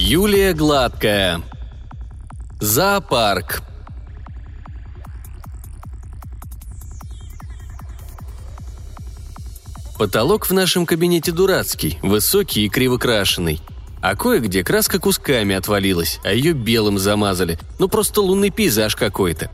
Юлия Гладкая. Зоопарк. Потолок в нашем кабинете дурацкий, высокий и кривокрашенный. А кое-где краска кусками отвалилась, а ее белым замазали. Ну просто лунный пейзаж какой-то.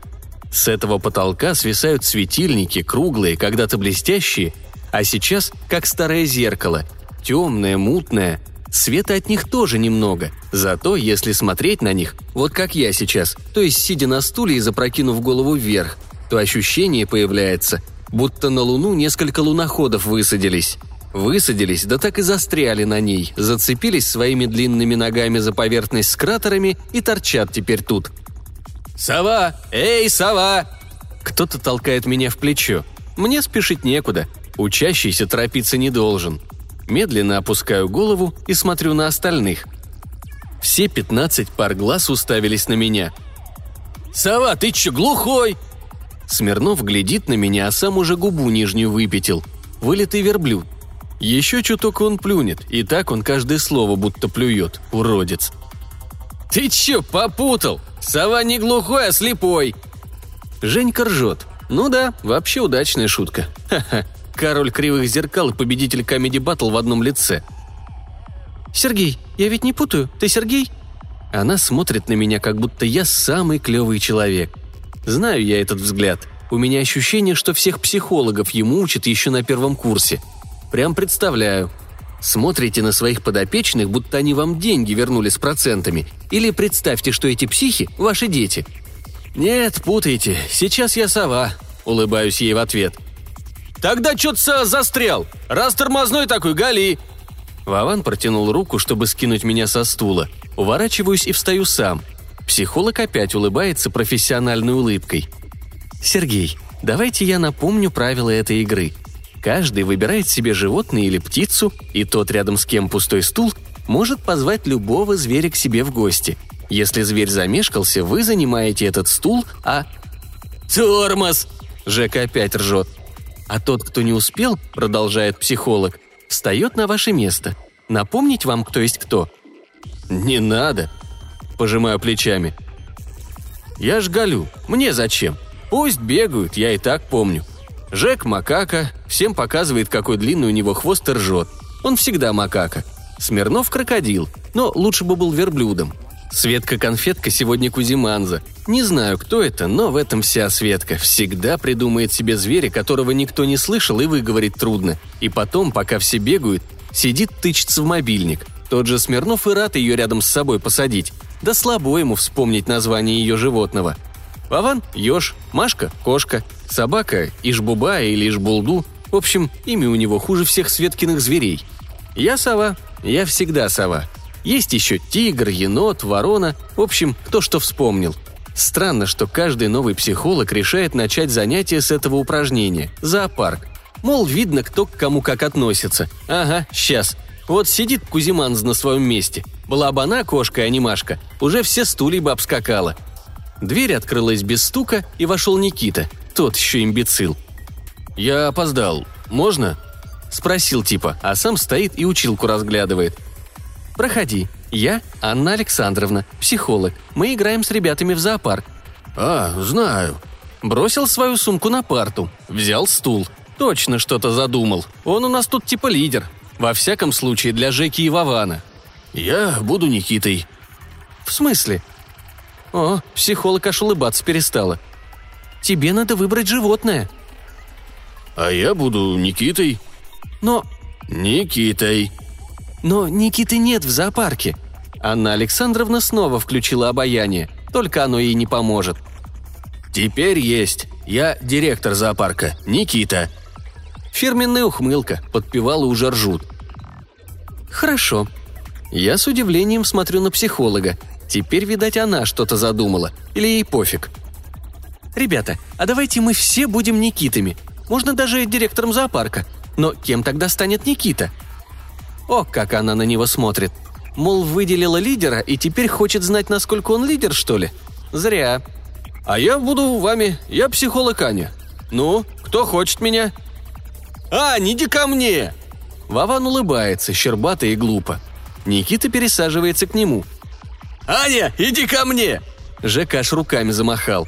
С этого потолка свисают светильники, круглые, когда-то блестящие, а сейчас как старое зеркало. Темное, мутное. Света от них тоже немного. Зато, если смотреть на них, вот как я сейчас, то есть сидя на стуле и запрокинув голову вверх, то ощущение появляется, будто на Луну несколько луноходов высадились. Высадились, да так и застряли на ней, зацепились своими длинными ногами за поверхность с кратерами и торчат теперь тут. «Сова! Эй, сова!» Кто-то толкает меня в плечо. Мне спешить некуда. Учащийся торопиться не должен. Медленно опускаю голову и смотрю на остальных. Все пятнадцать пар глаз уставились на меня. «Сова, ты чё, глухой?» Смирнов глядит на меня, а сам уже губу нижнюю выпятил. Вылитый верблюд. Еще чуток он плюнет, и так он каждое слово будто плюет, уродец. «Ты чё, попутал? Сова не глухой, а слепой!» Женька ржет. Ну да, вообще удачная шутка. Ха-ха. Король кривых зеркал и победитель комедий батл в одном лице. «Сергей, я ведь не путаю, ты Сергей?» Она смотрит на меня, как будто я самый клевый человек. Знаю я этот взгляд. У меня ощущение, что всех психологов ему учат еще на первом курсе – Прям представляю. Смотрите на своих подопечных, будто они вам деньги вернули с процентами. Или представьте, что эти психи – ваши дети. «Нет, путаете. Сейчас я сова», – улыбаюсь ей в ответ. «Тогда чё-то застрял. Раз тормозной такой, гали!» Вован протянул руку, чтобы скинуть меня со стула. Уворачиваюсь и встаю сам. Психолог опять улыбается профессиональной улыбкой. «Сергей, давайте я напомню правила этой игры – Каждый выбирает себе животное или птицу, и тот, рядом с кем пустой стул, может позвать любого зверя к себе в гости. Если зверь замешкался, вы занимаете этот стул, а... «Тормоз!» – Жека опять ржет. А тот, кто не успел, продолжает психолог, встает на ваше место. Напомнить вам, кто есть кто? «Не надо», – пожимаю плечами. «Я ж галю, мне зачем? Пусть бегают, я и так помню. Жек – макака, всем показывает, какой длинный у него хвост и ржет. Он всегда макака. Смирнов – крокодил, но лучше бы был верблюдом. Светка-конфетка сегодня Кузиманза. Не знаю, кто это, но в этом вся Светка. Всегда придумает себе зверя, которого никто не слышал и выговорить трудно. И потом, пока все бегают, сидит тычется в мобильник. Тот же Смирнов и рад ее рядом с собой посадить. Да слабо ему вспомнить название ее животного. Вован – еж, Машка – кошка, собака – Ишбуба или Ишбулду. В общем, имя у него хуже всех Светкиных зверей. Я сова, я всегда сова. Есть еще тигр, енот, ворона, в общем, кто что вспомнил. Странно, что каждый новый психолог решает начать занятие с этого упражнения – зоопарк. Мол, видно, кто к кому как относится. Ага, сейчас. Вот сидит Кузиманз на своем месте. Была бы она кошка, а не Машка, уже все стулья бы обскакала. Дверь открылась без стука, и вошел Никита, тот еще имбецил. «Я опоздал. Можно?» Спросил типа, а сам стоит и училку разглядывает. «Проходи. Я Анна Александровна, психолог. Мы играем с ребятами в зоопарк». «А, знаю». Бросил свою сумку на парту, взял стул. Точно что-то задумал. Он у нас тут типа лидер. Во всяком случае, для Жеки и Вована. «Я буду Никитой». «В смысле?» О, психолог аж улыбаться перестала. Тебе надо выбрать животное. А я буду Никитой. Но... Никитой. Но Никиты нет в зоопарке. Анна Александровна снова включила обаяние, только оно ей не поможет. Теперь есть. Я директор зоопарка, Никита. Фирменная ухмылка, подпевала уже ржут. Хорошо. Я с удивлением смотрю на психолога, Теперь, видать, она что-то задумала. Или ей пофиг. «Ребята, а давайте мы все будем Никитами. Можно даже директором зоопарка. Но кем тогда станет Никита?» О, как она на него смотрит. Мол, выделила лидера и теперь хочет знать, насколько он лидер, что ли? Зря. «А я буду вами. Я психолог Аня. Ну, кто хочет меня?» «Ань, иди ко мне!» Вован улыбается, щербато и глупо. Никита пересаживается к нему – «Аня, иди ко мне!» Жека аж руками замахал.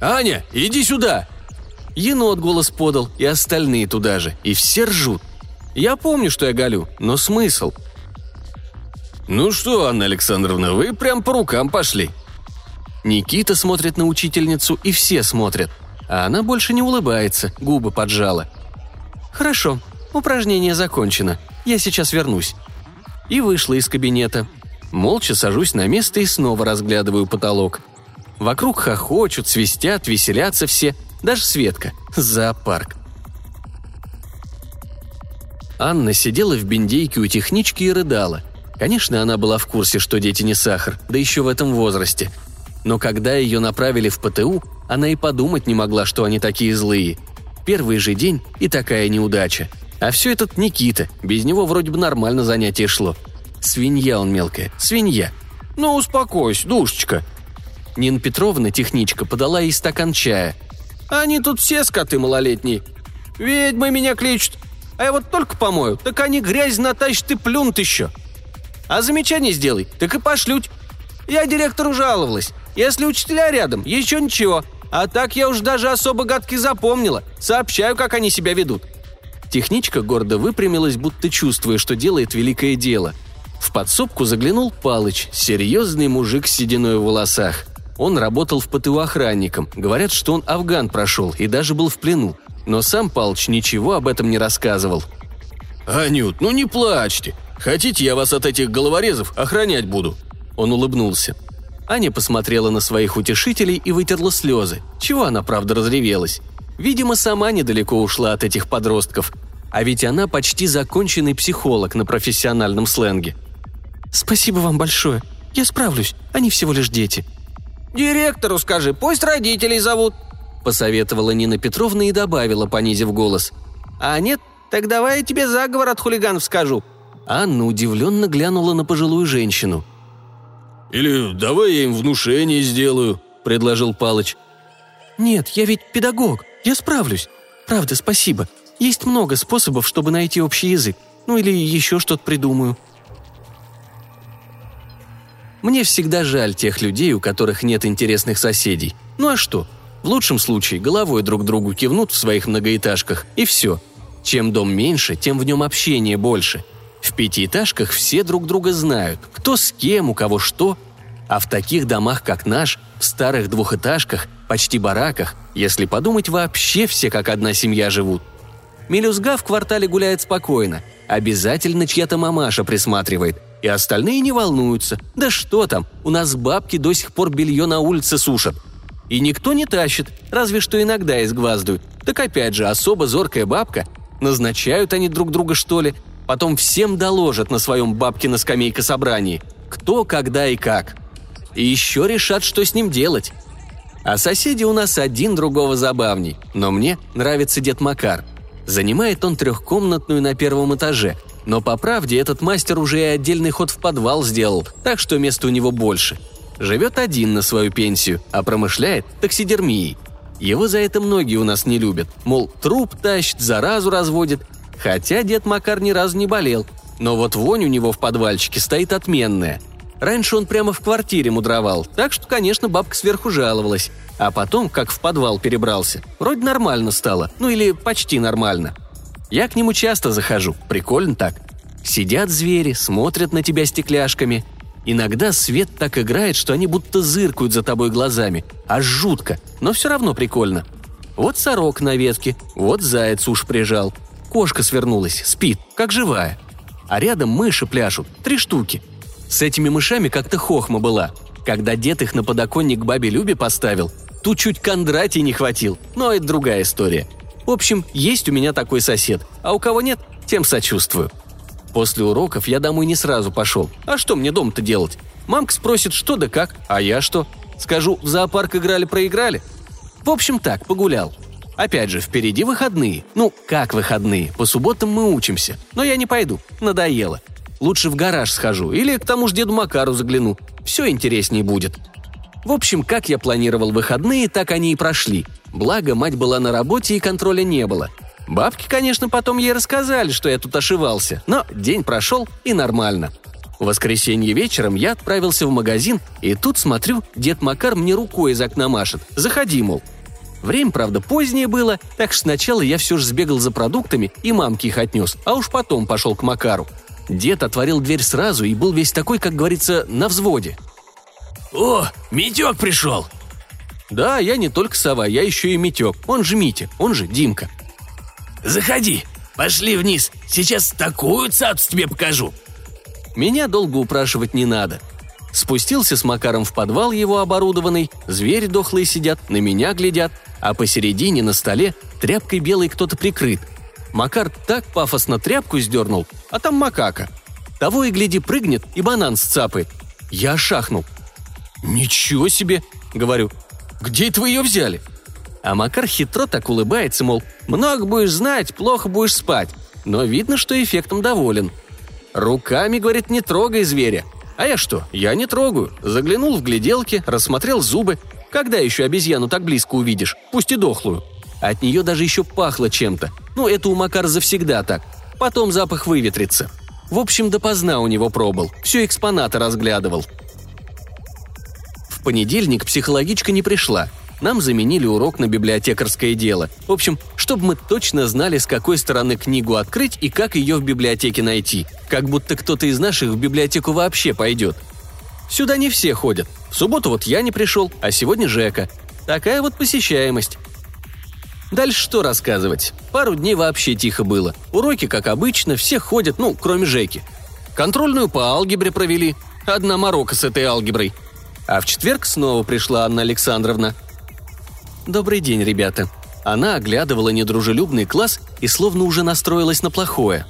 «Аня, иди сюда!» Енот голос подал, и остальные туда же, и все ржут. Я помню, что я галю, но смысл? «Ну что, Анна Александровна, вы прям по рукам пошли», Никита смотрит на учительницу, и все смотрят. А она больше не улыбается, губы поджала. «Хорошо, упражнение закончено. Я сейчас вернусь». И вышла из кабинета. Молча сажусь на место и снова разглядываю потолок. Вокруг хохочут, свистят, веселятся все, даже Светка. Зоопарк. Анна сидела в бендейке у технички и рыдала. Конечно, она была в курсе, что дети не сахар, да еще в этом возрасте – но когда ее направили в ПТУ, она и подумать не могла, что они такие злые. Первый же день и такая неудача. А все этот Никита, без него вроде бы нормально занятие шло. Свинья он мелкая, свинья. Ну, успокойся, душечка. Нина Петровна, техничка, подала ей стакан чая. Они тут все скоты малолетние. Ведьмы меня кличут. А я вот только помою, так они грязь натащат и плюнут еще. А замечание сделай, так и пошлють. Я директору жаловалась. Если учителя рядом, еще ничего. А так я уж даже особо гадки запомнила. Сообщаю, как они себя ведут». Техничка гордо выпрямилась, будто чувствуя, что делает великое дело. В подсобку заглянул Палыч, серьезный мужик с сединой в волосах. Он работал в ПТУ охранником. Говорят, что он афган прошел и даже был в плену. Но сам Палыч ничего об этом не рассказывал. «Анют, ну не плачьте. Хотите, я вас от этих головорезов охранять буду?» Он улыбнулся. Аня посмотрела на своих утешителей и вытерла слезы. Чего она, правда, разревелась? Видимо, сама недалеко ушла от этих подростков. А ведь она почти законченный психолог на профессиональном сленге. «Спасибо вам большое. Я справлюсь. Они всего лишь дети». «Директору скажи, пусть родителей зовут», – посоветовала Нина Петровна и добавила, понизив голос. «А нет, так давай я тебе заговор от хулиганов скажу». Анна удивленно глянула на пожилую женщину – или давай я им внушение сделаю», — предложил Палыч. «Нет, я ведь педагог, я справлюсь. Правда, спасибо. Есть много способов, чтобы найти общий язык. Ну или еще что-то придумаю». Мне всегда жаль тех людей, у которых нет интересных соседей. Ну а что? В лучшем случае головой друг другу кивнут в своих многоэтажках, и все. Чем дом меньше, тем в нем общение больше – в пятиэтажках все друг друга знают, кто с кем, у кого что. А в таких домах, как наш, в старых двухэтажках, почти бараках, если подумать, вообще все как одна семья живут. Мелюзга в квартале гуляет спокойно. Обязательно чья-то мамаша присматривает. И остальные не волнуются. Да что там, у нас бабки до сих пор белье на улице сушат. И никто не тащит, разве что иногда изгваздывают. Так опять же, особо зоркая бабка. Назначают они друг друга, что ли, Потом всем доложат на своем бабкино скамейка собрании. Кто, когда и как. И еще решат, что с ним делать. А соседи у нас один другого забавней. Но мне нравится дед Макар. Занимает он трехкомнатную на первом этаже. Но по правде этот мастер уже и отдельный ход в подвал сделал, так что места у него больше. Живет один на свою пенсию, а промышляет таксидермией. Его за это многие у нас не любят. Мол, труп тащит, заразу разводит, Хотя дед Макар ни разу не болел. Но вот вонь у него в подвальчике стоит отменная. Раньше он прямо в квартире мудровал, так что, конечно, бабка сверху жаловалась. А потом, как в подвал перебрался, вроде нормально стало, ну или почти нормально. Я к нему часто захожу, прикольно так. Сидят звери, смотрят на тебя стекляшками. Иногда свет так играет, что они будто зыркают за тобой глазами. Аж жутко, но все равно прикольно. Вот сорок на ветке, вот заяц уж прижал – Кошка свернулась, спит, как живая. А рядом мыши пляшут, три штуки. С этими мышами как-то хохма была. Когда дед их на подоконник бабе Любе поставил, тут чуть Кондратий не хватил, но это другая история. В общем, есть у меня такой сосед, а у кого нет, тем сочувствую. После уроков я домой не сразу пошел. А что мне дома-то делать? Мамка спросит, что да как, а я что? Скажу, в зоопарк играли-проиграли? В общем так, погулял. Опять же, впереди выходные. Ну, как выходные? По субботам мы учимся. Но я не пойду. Надоело. Лучше в гараж схожу или к тому же деду Макару загляну. Все интереснее будет. В общем, как я планировал выходные, так они и прошли. Благо, мать была на работе и контроля не было. Бабки, конечно, потом ей рассказали, что я тут ошивался, но день прошел и нормально. В воскресенье вечером я отправился в магазин, и тут смотрю, дед Макар мне рукой из окна машет. Заходи, мол. Время, правда, позднее было, так что сначала я все же сбегал за продуктами и мамке их отнес, а уж потом пошел к Макару. Дед отворил дверь сразу и был весь такой, как говорится, на взводе. «О, Митек пришел!» «Да, я не только сова, я еще и Митек. Он же Митя, он же Димка». «Заходи, пошли вниз, сейчас такую цапс тебе покажу», меня долго упрашивать не надо. Спустился с Макаром в подвал его оборудованный, звери дохлые сидят, на меня глядят, а посередине на столе тряпкой белой кто-то прикрыт. Макар так пафосно тряпку сдернул, а там макака. Того и гляди прыгнет и банан сцапает. Я шахнул. «Ничего себе!» — говорю. «Где это вы ее взяли?» А Макар хитро так улыбается, мол, «Много будешь знать, плохо будешь спать». Но видно, что эффектом доволен — «Руками, — говорит, — не трогай зверя». А я что? Я не трогаю. Заглянул в гляделки, рассмотрел зубы. Когда еще обезьяну так близко увидишь? Пусть и дохлую. От нее даже еще пахло чем-то. Ну, это у Макар завсегда так. Потом запах выветрится. В общем, допоздна у него пробыл. Все экспонаты разглядывал. В понедельник психологичка не пришла – нам заменили урок на библиотекарское дело. В общем, чтобы мы точно знали, с какой стороны книгу открыть и как ее в библиотеке найти. Как будто кто-то из наших в библиотеку вообще пойдет. Сюда не все ходят. В субботу вот я не пришел, а сегодня Жека. Такая вот посещаемость. Дальше что рассказывать? Пару дней вообще тихо было. Уроки, как обычно, все ходят, ну, кроме Жеки. Контрольную по алгебре провели. Одна морока с этой алгеброй. А в четверг снова пришла Анна Александровна. «Добрый день, ребята». Она оглядывала недружелюбный класс и словно уже настроилась на плохое.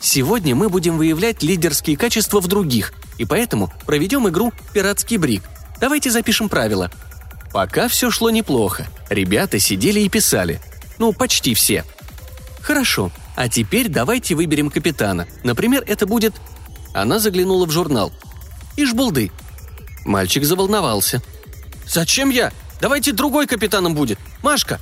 «Сегодня мы будем выявлять лидерские качества в других, и поэтому проведем игру «Пиратский брик». Давайте запишем правила». Пока все шло неплохо. Ребята сидели и писали. Ну, почти все. «Хорошо, а теперь давайте выберем капитана. Например, это будет...» Она заглянула в журнал. «Ишбулды». Мальчик заволновался. «Зачем я? Давайте другой капитаном будет. Машка!»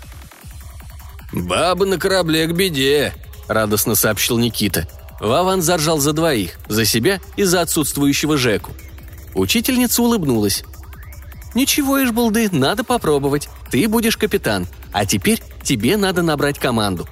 «Баба на корабле к беде», — радостно сообщил Никита. Вован заржал за двоих, за себя и за отсутствующего Жеку. Учительница улыбнулась. «Ничего, Ишбулды, надо попробовать. Ты будешь капитан. А теперь тебе надо набрать команду».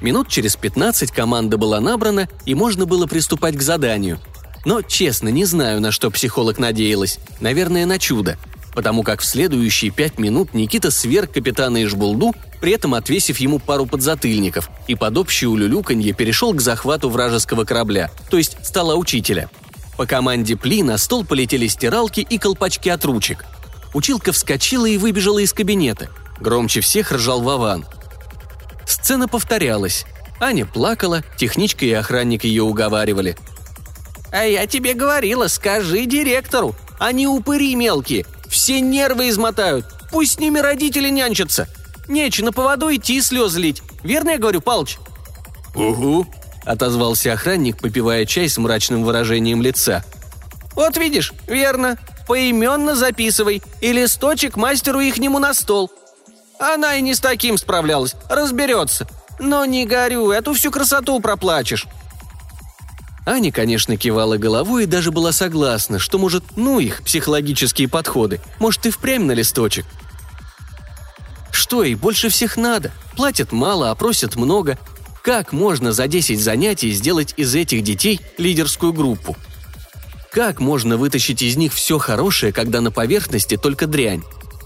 Минут через 15 команда была набрана, и можно было приступать к заданию. Но, честно, не знаю, на что психолог надеялась. Наверное, на чудо потому как в следующие пять минут Никита сверг капитана Ишбулду, при этом отвесив ему пару подзатыльников, и под общее улюлюканье перешел к захвату вражеского корабля, то есть стола учителя. По команде Пли на стол полетели стиралки и колпачки от ручек. Училка вскочила и выбежала из кабинета. Громче всех ржал Вован. Сцена повторялась. Аня плакала, техничка и охранник ее уговаривали. «А я тебе говорила, скажи директору, они упыри мелкие, все нервы измотают. Пусть с ними родители нянчатся. Нече на поводу идти и слезы лить. Верно я говорю, Палыч?» «Угу», — отозвался охранник, попивая чай с мрачным выражением лица. «Вот видишь, верно. Поименно записывай. И листочек мастеру ихнему на стол. Она и не с таким справлялась. Разберется. Но не горюй, а то всю красоту проплачешь. Аня, конечно, кивала головой и даже была согласна, что, может, ну их, психологические подходы, может, и впрямь на листочек. Что ей больше всех надо? Платят мало, а просят много. Как можно за 10 занятий сделать из этих детей лидерскую группу? Как можно вытащить из них все хорошее, когда на поверхности только дрянь?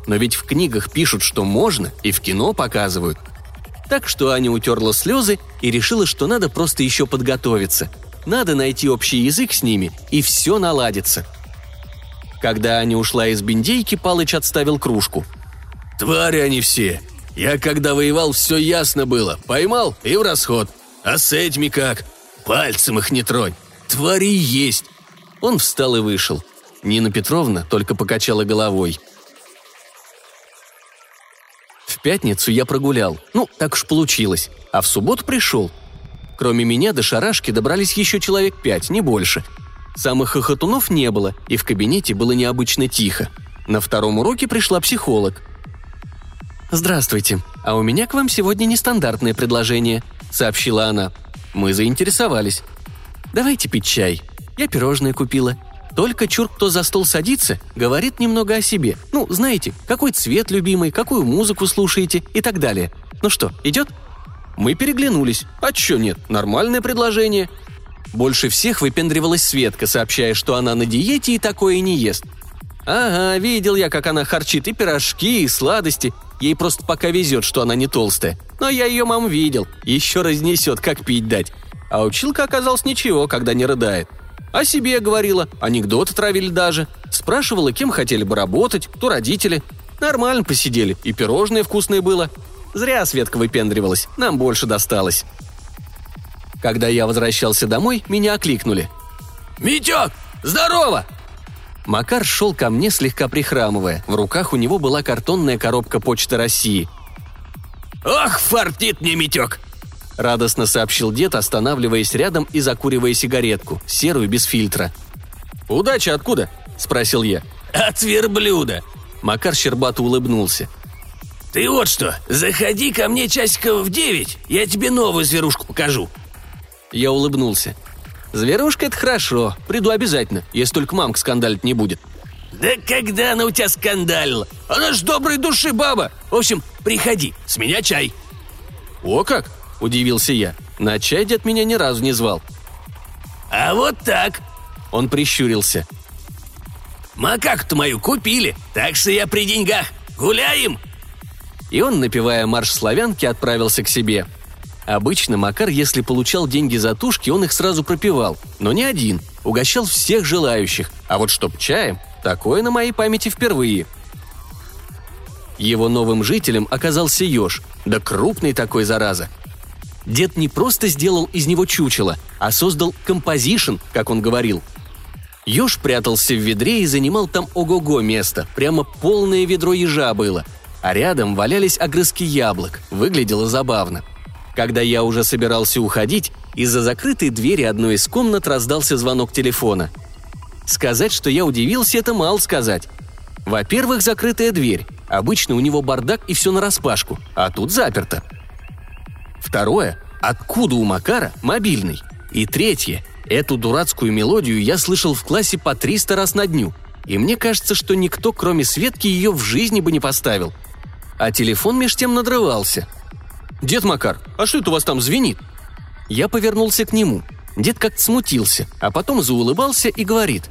Но ведь в книгах пишут, что можно, и в кино показывают. Так что Аня утерла слезы и решила, что надо просто еще подготовиться – надо найти общий язык с ними, и все наладится. Когда Аня ушла из бендейки, Палыч отставил кружку. «Твари они все. Я когда воевал, все ясно было. Поймал и в расход. А с этими как? Пальцем их не тронь. Твари есть». Он встал и вышел. Нина Петровна только покачала головой. В пятницу я прогулял. Ну, так уж получилось. А в субботу пришел. Кроме меня до шарашки добрались еще человек пять, не больше. Самых хохотунов не было, и в кабинете было необычно тихо. На втором уроке пришла психолог. «Здравствуйте, а у меня к вам сегодня нестандартное предложение», — сообщила она. Мы заинтересовались. «Давайте пить чай». Я пирожное купила. Только чур, кто за стол садится, говорит немного о себе. Ну, знаете, какой цвет любимый, какую музыку слушаете и так далее. Ну что, идет? Мы переглянулись. А чё нет? Нормальное предложение. Больше всех выпендривалась Светка, сообщая, что она на диете и такое не ест. Ага, видел я, как она харчит и пирожки, и сладости. Ей просто пока везет, что она не толстая. Но я ее мам видел. Еще разнесет, как пить дать. А училка оказалась ничего, когда не рыдает. О себе говорила, анекдоты травили даже. Спрашивала, кем хотели бы работать, кто родители. Нормально посидели, и пирожное вкусное было. Зря Светка выпендривалась, нам больше досталось. Когда я возвращался домой, меня окликнули. «Митек, здорово!» Макар шел ко мне, слегка прихрамывая. В руках у него была картонная коробка Почты России. «Ох, фартит мне, Митек!» радостно сообщил дед, останавливаясь рядом и закуривая сигаретку, серую без фильтра. «Удача откуда?» – спросил я. «От верблюда!» Макар Щербату улыбнулся. «Ты вот что, заходи ко мне часиков в девять, я тебе новую зверушку покажу». Я улыбнулся. «Зверушка – это хорошо, приду обязательно, если только мамка скандалить не будет». «Да когда она у тебя скандалила? Она ж доброй души баба. В общем, приходи, с меня чай». «О как!» – удивился я. На чай дед меня ни разу не звал. «А вот так!» – он прищурился. «Макаку-то мою купили, так что я при деньгах. Гуляем!» И он, напевая марш славянки, отправился к себе. Обычно Макар, если получал деньги за тушки, он их сразу пропивал, но не один, угощал всех желающих, а вот чтоб чаем, такое на моей памяти впервые. Его новым жителем оказался еж, да крупный такой зараза. Дед не просто сделал из него чучело, а создал композишн, как он говорил. Еж прятался в ведре и занимал там ого-го место, прямо полное ведро ежа было. А рядом валялись огрызки яблок, выглядело забавно. Когда я уже собирался уходить, из-за закрытой двери одной из комнат раздался звонок телефона. Сказать, что я удивился, это мало сказать. Во-первых, закрытая дверь. Обычно у него бардак и все нараспашку, а тут заперто. Второе – откуда у Макара мобильный? И третье – эту дурацкую мелодию я слышал в классе по 300 раз на дню. И мне кажется, что никто, кроме Светки, ее в жизни бы не поставил. А телефон меж тем надрывался. «Дед Макар, а что это у вас там звенит?» Я повернулся к нему. Дед как-то смутился, а потом заулыбался и говорит.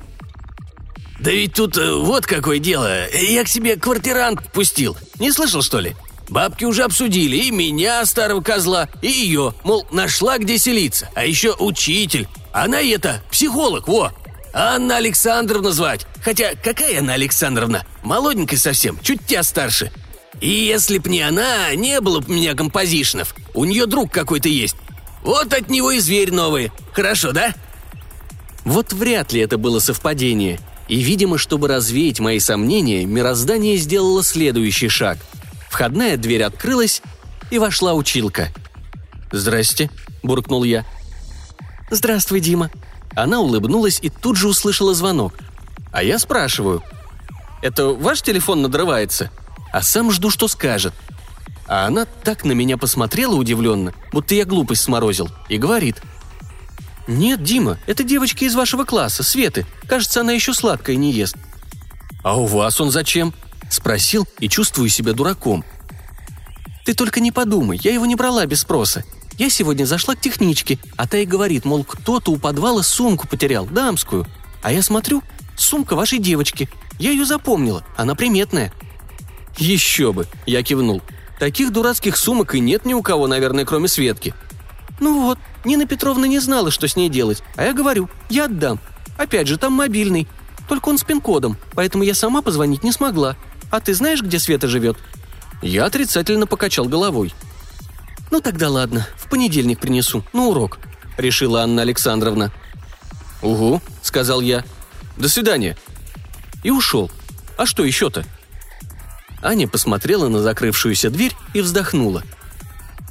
«Да ведь тут э, вот какое дело. Я к себе квартирант пустил. Не слышал, что ли? Бабки уже обсудили и меня, старого козла, и ее, мол, нашла где селиться. А еще учитель. Она это, психолог, во. Анна Александровна звать. Хотя какая Анна Александровна? Молоденькая совсем, чуть тебя старше. И если б не она, не было б у меня композишнов. У нее друг какой-то есть. Вот от него и зверь новый. Хорошо, да? Вот вряд ли это было совпадение. И, видимо, чтобы развеять мои сомнения, мироздание сделало следующий шаг – Входная дверь открылась, и вошла училка. «Здрасте», – буркнул я. «Здравствуй, Дима». Она улыбнулась и тут же услышала звонок. А я спрашиваю. «Это ваш телефон надрывается?» А сам жду, что скажет. А она так на меня посмотрела удивленно, будто я глупость сморозил, и говорит. «Нет, Дима, это девочка из вашего класса, Светы. Кажется, она еще сладкое не ест». «А у вас он зачем?» Спросил и чувствую себя дураком. «Ты только не подумай, я его не брала без спроса. Я сегодня зашла к техничке, а та и говорит, мол, кто-то у подвала сумку потерял, дамскую. А я смотрю, сумка вашей девочки. Я ее запомнила, она приметная». «Еще бы!» – я кивнул. «Таких дурацких сумок и нет ни у кого, наверное, кроме Светки». «Ну вот, Нина Петровна не знала, что с ней делать, а я говорю, я отдам. Опять же, там мобильный. Только он с пин-кодом, поэтому я сама позвонить не смогла. А ты знаешь, где Света живет?» Я отрицательно покачал головой. «Ну тогда ладно, в понедельник принесу, на урок», — решила Анна Александровна. «Угу», — сказал я. «До свидания». И ушел. А что еще-то? Аня посмотрела на закрывшуюся дверь и вздохнула.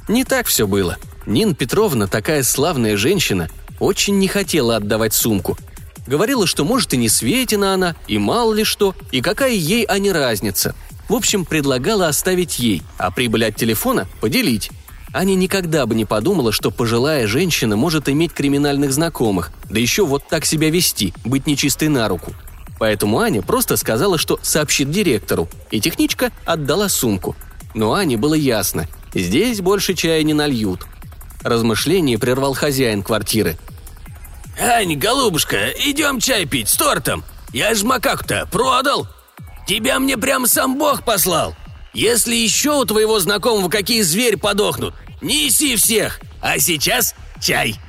Не так все было. Нина Петровна, такая славная женщина, очень не хотела отдавать сумку, Говорила, что может и не Светина она, и мало ли что, и какая ей, а не разница. В общем, предлагала оставить ей, а прибыль от телефона поделить. Аня никогда бы не подумала, что пожилая женщина может иметь криминальных знакомых, да еще вот так себя вести, быть нечистой на руку. Поэтому Аня просто сказала, что сообщит директору, и техничка отдала сумку. Но Ане было ясно, здесь больше чая не нальют. Размышление прервал хозяин квартиры. «Ань, голубушка, идем чай пить с тортом. Я ж макаку-то продал. Тебя мне прям сам Бог послал. Если еще у твоего знакомого какие звери подохнут, неси всех. А сейчас чай».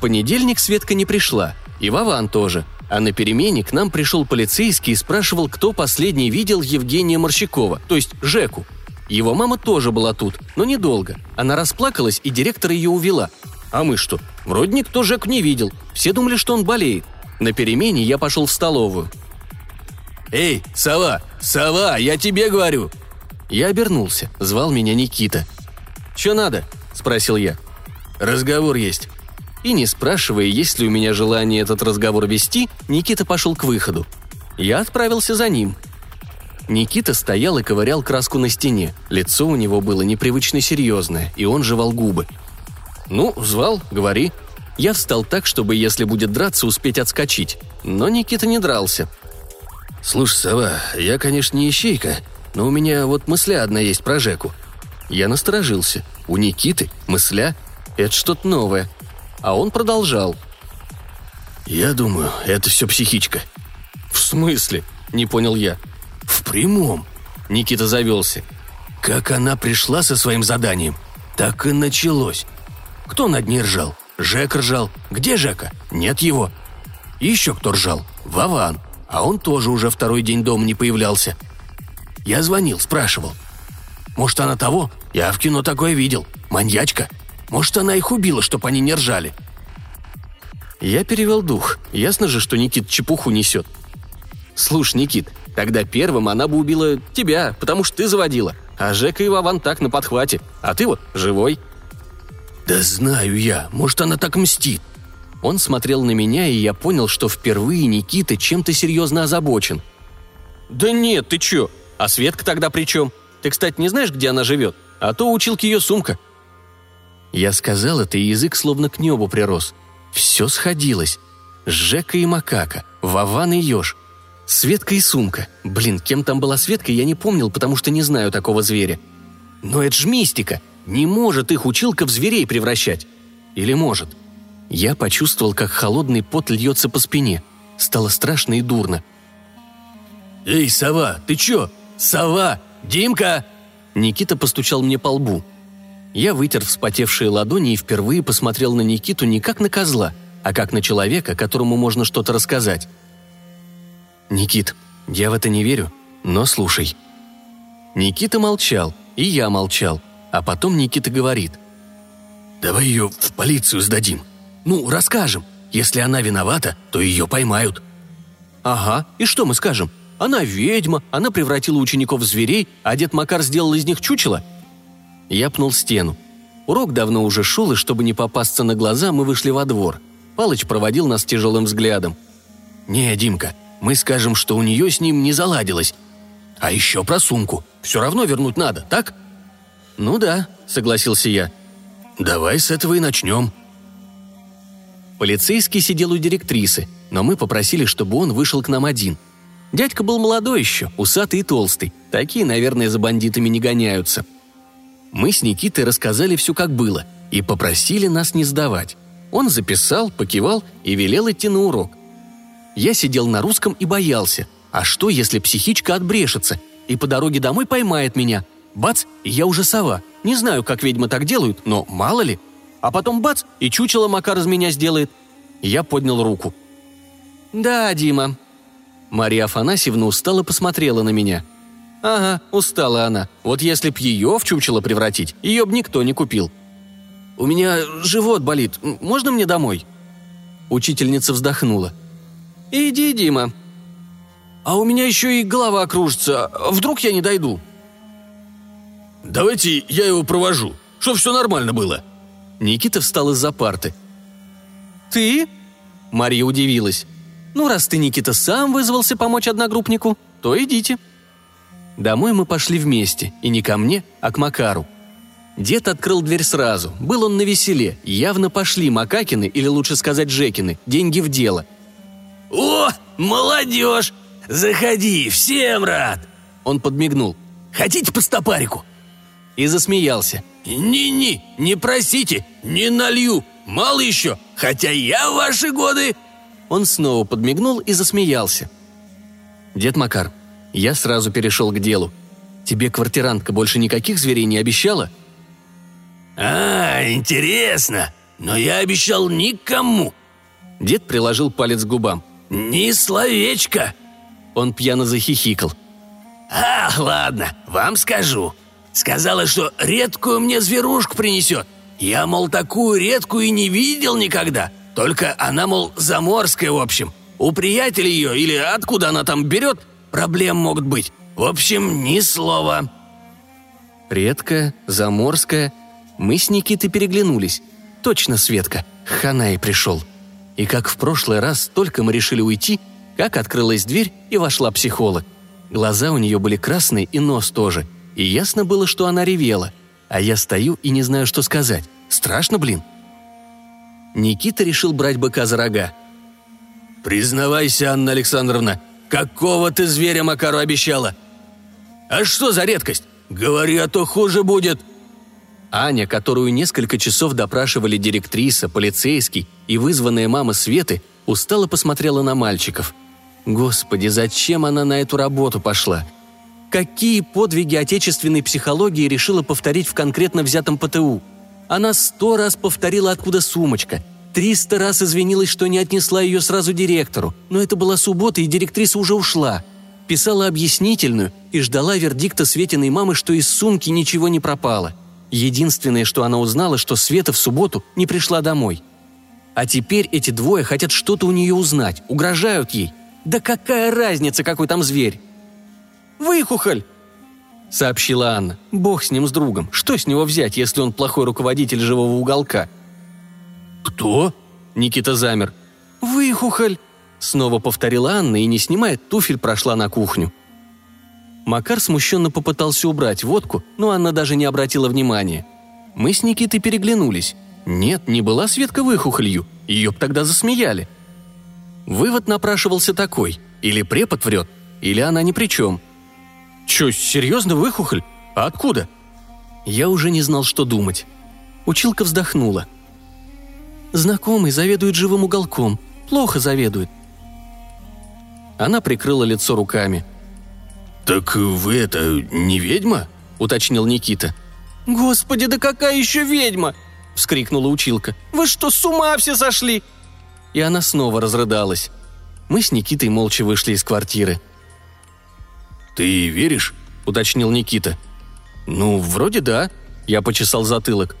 Понедельник Светка не пришла, и Вован тоже. А на перемене к нам пришел полицейский и спрашивал, кто последний видел Евгения Морщакова, то есть Жеку. Его мама тоже была тут, но недолго. Она расплакалась, и директор ее увела. А мы что? Вроде никто Жеку не видел. Все думали, что он болеет. На перемене я пошел в столовую. «Эй, сова! Сова, я тебе говорю!» Я обернулся. Звал меня Никита. «Че надо?» – спросил я. «Разговор есть». И не спрашивая, есть ли у меня желание этот разговор вести, Никита пошел к выходу. Я отправился за ним – Никита стоял и ковырял краску на стене. Лицо у него было непривычно серьезное, и он жевал губы. «Ну, звал, говори». Я встал так, чтобы, если будет драться, успеть отскочить. Но Никита не дрался. «Слушай, сова, я, конечно, не ищейка, но у меня вот мысля одна есть про Жеку». Я насторожился. У Никиты мысля – это что-то новое. А он продолжал. «Я думаю, это все психичка». «В смысле?» – не понял я. «В прямом», — Никита завелся. «Как она пришла со своим заданием, так и началось. Кто над ней ржал? Жек ржал. Где Жека? Нет его. еще кто ржал? Вован. А он тоже уже второй день дома не появлялся. Я звонил, спрашивал. Может, она того? Я в кино такое видел. Маньячка. Может, она их убила, чтоб они не ржали. Я перевел дух. Ясно же, что Никит чепуху несет. Слушай, Никит, Тогда первым она бы убила тебя, потому что ты заводила. А Жека и Вован так на подхвате. А ты вот живой». «Да знаю я. Может, она так мстит». Он смотрел на меня, и я понял, что впервые Никита чем-то серьезно озабочен. «Да нет, ты чё? А Светка тогда при чем? Ты, кстати, не знаешь, где она живет? А то училки ее сумка». Я сказал это, и язык словно к небу прирос. Все сходилось. Жека и Макака, Вован и Ёж. Светка и сумка. Блин, кем там была Светка, я не помнил, потому что не знаю такого зверя. Но это ж мистика. Не может их училка в зверей превращать. Или может? Я почувствовал, как холодный пот льется по спине. Стало страшно и дурно. «Эй, сова, ты чё? Сова! Димка!» Никита постучал мне по лбу. Я вытер вспотевшие ладони и впервые посмотрел на Никиту не как на козла, а как на человека, которому можно что-то рассказать. «Никит, я в это не верю, но слушай». Никита молчал, и я молчал, а потом Никита говорит. «Давай ее в полицию сдадим. Ну, расскажем. Если она виновата, то ее поймают». «Ага, и что мы скажем? Она ведьма, она превратила учеников в зверей, а дед Макар сделал из них чучело?» Я пнул стену. Урок давно уже шел, и чтобы не попасться на глаза, мы вышли во двор. Палыч проводил нас тяжелым взглядом. «Не, Димка, мы скажем, что у нее с ним не заладилось. А еще про сумку. Все равно вернуть надо, так?» «Ну да», — согласился я. «Давай с этого и начнем». Полицейский сидел у директрисы, но мы попросили, чтобы он вышел к нам один. Дядька был молодой еще, усатый и толстый. Такие, наверное, за бандитами не гоняются. Мы с Никитой рассказали все, как было, и попросили нас не сдавать. Он записал, покивал и велел идти на урок. Я сидел на русском и боялся. А что, если психичка отбрешется и по дороге домой поймает меня? Бац, я уже сова. Не знаю, как ведьмы так делают, но мало ли. А потом бац, и чучело Макар из меня сделает. Я поднял руку. «Да, Дима». Мария Афанасьевна устало посмотрела на меня. «Ага, устала она. Вот если б ее в чучело превратить, ее б никто не купил». «У меня живот болит. Можно мне домой?» Учительница вздохнула. «Иди, Дима». «А у меня еще и голова кружится. Вдруг я не дойду?» «Давайте я его провожу, чтоб все нормально было». Никита встал из-за парты. «Ты?» Мария удивилась. «Ну, раз ты, Никита, сам вызвался помочь одногруппнику, то идите». Домой мы пошли вместе, и не ко мне, а к Макару. Дед открыл дверь сразу. Был он на веселе. Явно пошли Макакины, или лучше сказать Жекины, деньги в дело. «О, молодежь! Заходи, всем рад!» Он подмигнул. «Хотите по стопарику?» И засмеялся. «Не-не, не просите, не налью, мало еще, хотя я в ваши годы...» Он снова подмигнул и засмеялся. «Дед Макар, я сразу перешел к делу. Тебе квартирантка больше никаких зверей не обещала?» «А, интересно. Но я обещал никому». Дед приложил палец к губам. «Ни словечко». Он пьяно захихикал. «Ах, ладно, вам скажу. Сказала, что редкую мне зверушку принесет. Я, мол, такую редкую и не видел никогда. Только она, мол, заморская, в общем. У приятелей ее или откуда она там берет, проблем могут быть. В общем, ни слова». Редкая, заморская. Мы с Никитой переглянулись. Точно, Светка. Хана и пришел. И как в прошлый раз, только мы решили уйти, как открылась дверь и вошла психолог. Глаза у нее были красные и нос тоже. И ясно было, что она ревела. А я стою и не знаю, что сказать. Страшно, блин. Никита решил брать быка за рога. «Признавайся, Анна Александровна, какого ты зверя Макару обещала?» «А что за редкость? Говори, а то хуже будет!» Аня, которую несколько часов допрашивали директриса, полицейский и вызванная мама Светы, устало посмотрела на мальчиков. Господи, зачем она на эту работу пошла? Какие подвиги отечественной психологии решила повторить в конкретно взятом ПТУ? Она сто раз повторила, откуда сумочка. Триста раз извинилась, что не отнесла ее сразу директору. Но это была суббота, и директриса уже ушла. Писала объяснительную и ждала вердикта Светиной мамы, что из сумки ничего не пропало. Единственное, что она узнала, что Света в субботу не пришла домой. А теперь эти двое хотят что-то у нее узнать, угрожают ей. Да какая разница, какой там зверь? «Выхухоль!» — сообщила Анна. «Бог с ним, с другом. Что с него взять, если он плохой руководитель живого уголка?» «Кто?» — Никита замер. «Выхухоль!» — снова повторила Анна и, не снимая туфель, прошла на кухню. Макар смущенно попытался убрать водку, но Анна даже не обратила внимания. Мы с Никитой переглянулись. Нет, не была Светка выхухолью, ее б тогда засмеяли. Вывод напрашивался такой. Или препод врет, или она ни при чем. Че, серьезно выхухоль? А откуда? Я уже не знал, что думать. Училка вздохнула. Знакомый заведует живым уголком. Плохо заведует. Она прикрыла лицо руками – «Так вы это не ведьма?» – уточнил Никита. «Господи, да какая еще ведьма?» – вскрикнула училка. «Вы что, с ума все сошли?» И она снова разрыдалась. Мы с Никитой молча вышли из квартиры. «Ты веришь?» – уточнил Никита. «Ну, вроде да», – я почесал затылок.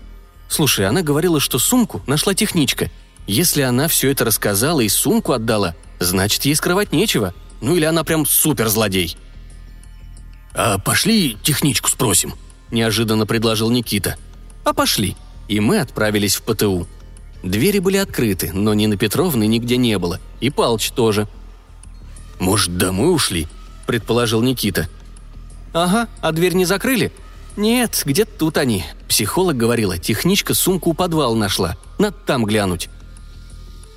«Слушай, она говорила, что сумку нашла техничка. Если она все это рассказала и сумку отдала, значит, ей скрывать нечего. Ну или она прям суперзлодей». «А пошли техничку спросим», – неожиданно предложил Никита. «А пошли». И мы отправились в ПТУ. Двери были открыты, но Нины Петровны нигде не было. И Палч тоже. «Может, домой ушли?» – предположил Никита. «Ага, а дверь не закрыли?» «Нет, где-то тут они. Психолог говорила, техничка сумку у подвала нашла. Надо там глянуть».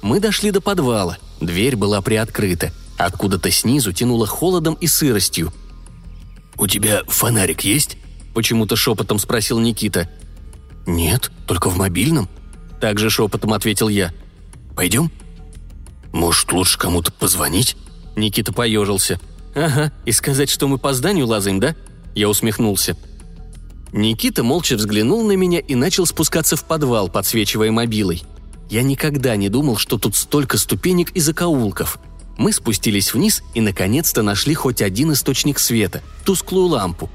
Мы дошли до подвала. Дверь была приоткрыта. Откуда-то снизу тянуло холодом и сыростью – «У тебя фонарик есть?» – почему-то шепотом спросил Никита. «Нет, только в мобильном», – также шепотом ответил я. «Пойдем?» «Может, лучше кому-то позвонить?» Никита поежился. «Ага, и сказать, что мы по зданию лазаем, да?» Я усмехнулся. Никита молча взглянул на меня и начал спускаться в подвал, подсвечивая мобилой. Я никогда не думал, что тут столько ступенек и закоулков – мы спустились вниз и наконец-то нашли хоть один источник света – тусклую лампу.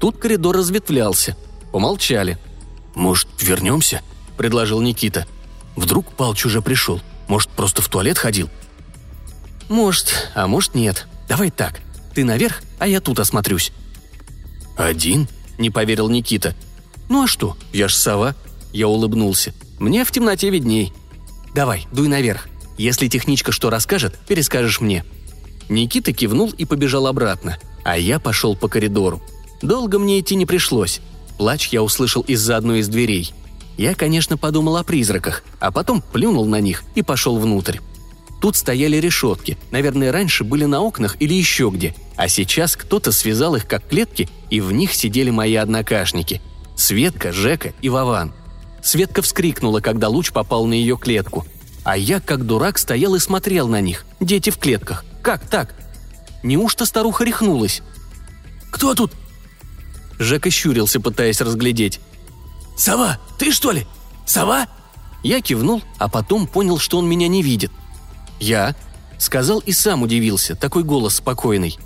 Тут коридор разветвлялся. Помолчали. «Может, вернемся?» – предложил Никита. «Вдруг Палч уже пришел? Может, просто в туалет ходил?» «Может, а может нет. Давай так. Ты наверх, а я тут осмотрюсь». «Один?» – не поверил Никита. «Ну а что? Я ж сова». Я улыбнулся. «Мне в темноте видней». «Давай, дуй наверх. Если техничка что расскажет, перескажешь мне». Никита кивнул и побежал обратно. А я пошел по коридору. Долго мне идти не пришлось. Плач я услышал из-за одной из дверей. Я, конечно, подумал о призраках, а потом плюнул на них и пошел внутрь. Тут стояли решетки, наверное, раньше были на окнах или еще где, а сейчас кто-то связал их как клетки, и в них сидели мои однокашники – Светка, Жека и Вован. Светка вскрикнула, когда луч попал на ее клетку, а я, как дурак, стоял и смотрел на них, дети в клетках. Как так? Неужто старуха рехнулась? «Кто тут?» Жека щурился, пытаясь разглядеть. «Сова, ты что ли? Сова?» Я кивнул, а потом понял, что он меня не видит. «Я?» — сказал и сам удивился, такой голос спокойный.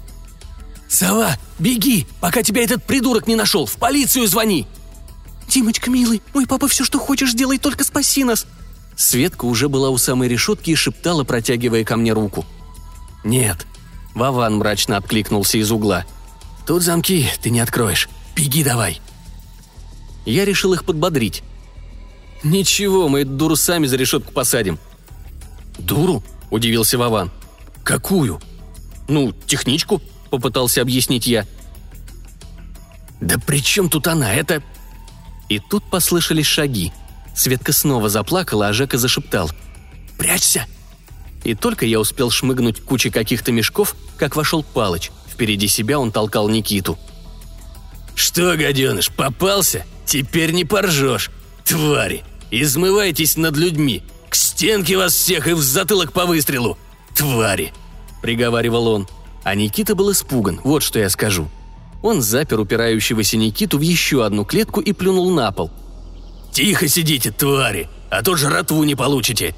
«Сова, беги, пока тебя этот придурок не нашел, в полицию звони!» «Димочка, милый, мой папа все, что хочешь, сделай, только спаси нас!» Светка уже была у самой решетки и шептала, протягивая ко мне руку. «Нет». Вован мрачно откликнулся из угла. «Тут замки ты не откроешь. Беги давай!» Я решил их подбодрить. «Ничего, мы эту дуру сами за решетку посадим». «Дуру?» – удивился Вован. «Какую?» «Ну, техничку», – попытался объяснить я. «Да при чем тут она? Это...» И тут послышались шаги. Светка снова заплакала, а Жека зашептал. «Прячься!» И только я успел шмыгнуть кучей каких-то мешков, как вошел Палыч. Впереди себя он толкал Никиту. «Что, гаденыш, попался? Теперь не поржешь. Твари! Измывайтесь над людьми! К стенке вас всех и в затылок по выстрелу! Твари!» – приговаривал он. А Никита был испуган, вот что я скажу. Он запер упирающегося Никиту в еще одну клетку и плюнул на пол. «Тихо сидите, твари, а то жратву не получите!»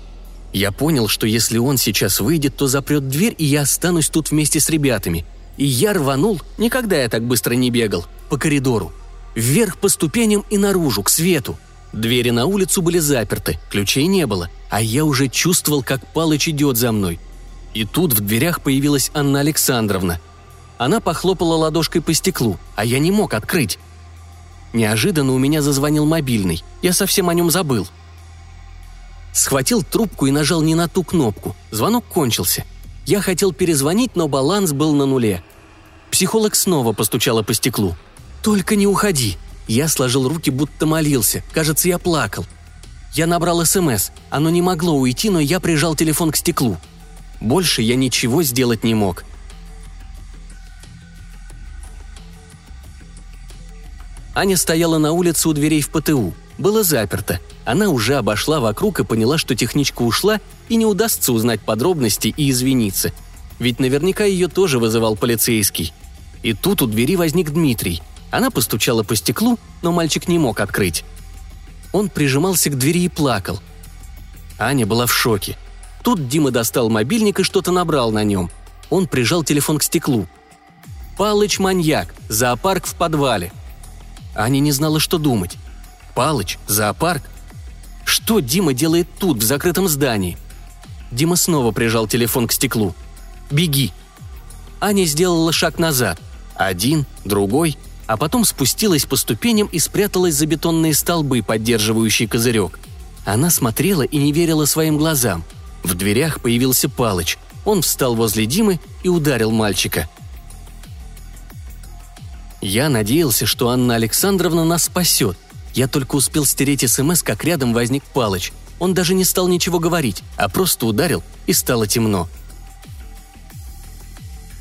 Я понял, что если он сейчас выйдет, то запрет дверь, и я останусь тут вместе с ребятами. И я рванул, никогда я так быстро не бегал, по коридору. Вверх по ступеням и наружу, к свету. Двери на улицу были заперты, ключей не было, а я уже чувствовал, как Палыч идет за мной. И тут в дверях появилась Анна Александровна. Она похлопала ладошкой по стеклу, а я не мог открыть. Неожиданно у меня зазвонил мобильный, я совсем о нем забыл. Схватил трубку и нажал не на ту кнопку. Звонок кончился. Я хотел перезвонить, но баланс был на нуле. Психолог снова постучала по стеклу. «Только не уходи!» Я сложил руки, будто молился. Кажется, я плакал. Я набрал СМС. Оно не могло уйти, но я прижал телефон к стеклу. Больше я ничего сделать не мог. Аня стояла на улице у дверей в ПТУ. Было заперто. Она уже обошла вокруг и поняла, что техничка ушла, и не удастся узнать подробности и извиниться. Ведь наверняка ее тоже вызывал полицейский. И тут у двери возник Дмитрий. Она постучала по стеклу, но мальчик не мог открыть. Он прижимался к двери и плакал. Аня была в шоке. Тут Дима достал мобильник и что-то набрал на нем. Он прижал телефон к стеклу. «Палыч маньяк. Зоопарк в подвале». Аня не знала, что думать. «Палыч? Зоопарк? Что Дима делает тут, в закрытом здании?» Дима снова прижал телефон к стеклу. «Беги!» Аня сделала шаг назад. Один, другой – а потом спустилась по ступеням и спряталась за бетонные столбы, поддерживающие козырек. Она смотрела и не верила своим глазам. В дверях появился Палыч. Он встал возле Димы и ударил мальчика. Я надеялся, что Анна Александровна нас спасет. Я только успел стереть СМС, как рядом возник Палыч. Он даже не стал ничего говорить, а просто ударил, и стало темно.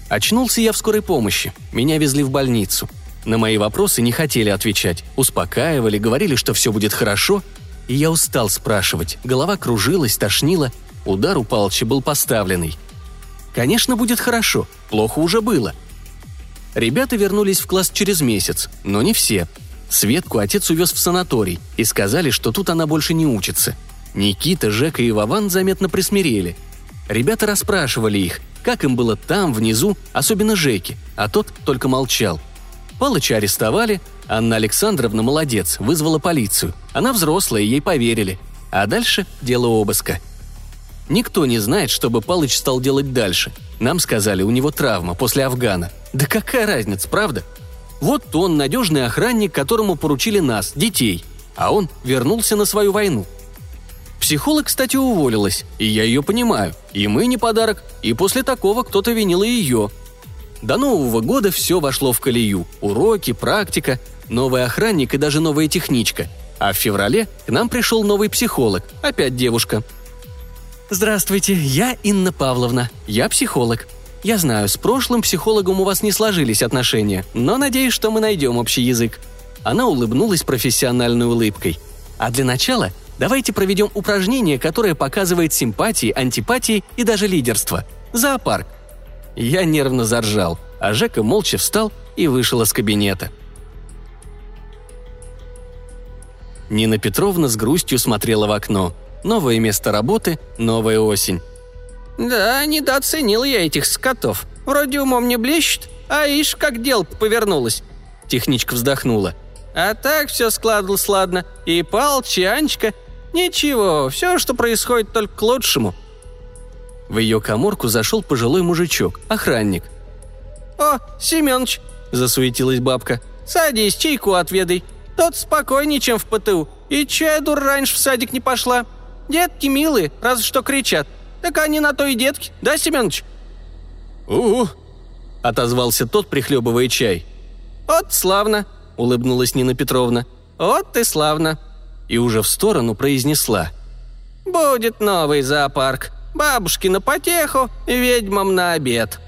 Очнулся я в скорой помощи. Меня везли в больницу. На мои вопросы не хотели отвечать, успокаивали, говорили, что все будет хорошо, и я устал спрашивать. Голова кружилась, тошнила, удар у Палыча был поставленный. Конечно, будет хорошо, плохо уже было. Ребята вернулись в класс через месяц, но не все. Светку отец увез в санаторий и сказали, что тут она больше не учится. Никита, Жека и Вован заметно присмирели. Ребята расспрашивали их, как им было там, внизу, особенно Жеке, а тот только молчал – Палыча арестовали, Анна Александровна молодец, вызвала полицию. Она взрослая, ей поверили. А дальше дело обыска. Никто не знает, что бы Палыч стал делать дальше. Нам сказали, у него травма после Афгана. Да какая разница, правда? Вот он, надежный охранник, которому поручили нас, детей. А он вернулся на свою войну. Психолог, кстати, уволилась, и я ее понимаю. И мы не подарок, и после такого кто-то винил и ее. До Нового года все вошло в колею. Уроки, практика, новый охранник и даже новая техничка. А в феврале к нам пришел новый психолог, опять девушка. «Здравствуйте, я Инна Павловна. Я психолог. Я знаю, с прошлым психологом у вас не сложились отношения, но надеюсь, что мы найдем общий язык». Она улыбнулась профессиональной улыбкой. «А для начала давайте проведем упражнение, которое показывает симпатии, антипатии и даже лидерство. Зоопарк. Я нервно заржал, а Жека молча встал и вышел из кабинета. Нина Петровна с грустью смотрела в окно. Новое место работы, новая осень. «Да, недооценил я этих скотов. Вроде умом не блещет, а ишь, как дело повернулось». Техничка вздохнула. «А так все складывалось ладно. И Палч, и Анечка. Ничего, все, что происходит, только к лучшему. В ее коморку зашел пожилой мужичок, охранник. «О, Семенович!» – засуетилась бабка. «Садись, чайку отведай. Тот спокойнее, чем в ПТУ. И чай дур раньше в садик не пошла. Детки милые, разве что кричат. Так они на то и детки, да, Семенович?» «У-у!» – отозвался тот, прихлебывая чай. «Вот славно!» – улыбнулась Нина Петровна. «Вот и славно!» И уже в сторону произнесла. «Будет новый зоопарк!» Бабушки на потеху, ведьмам на обед.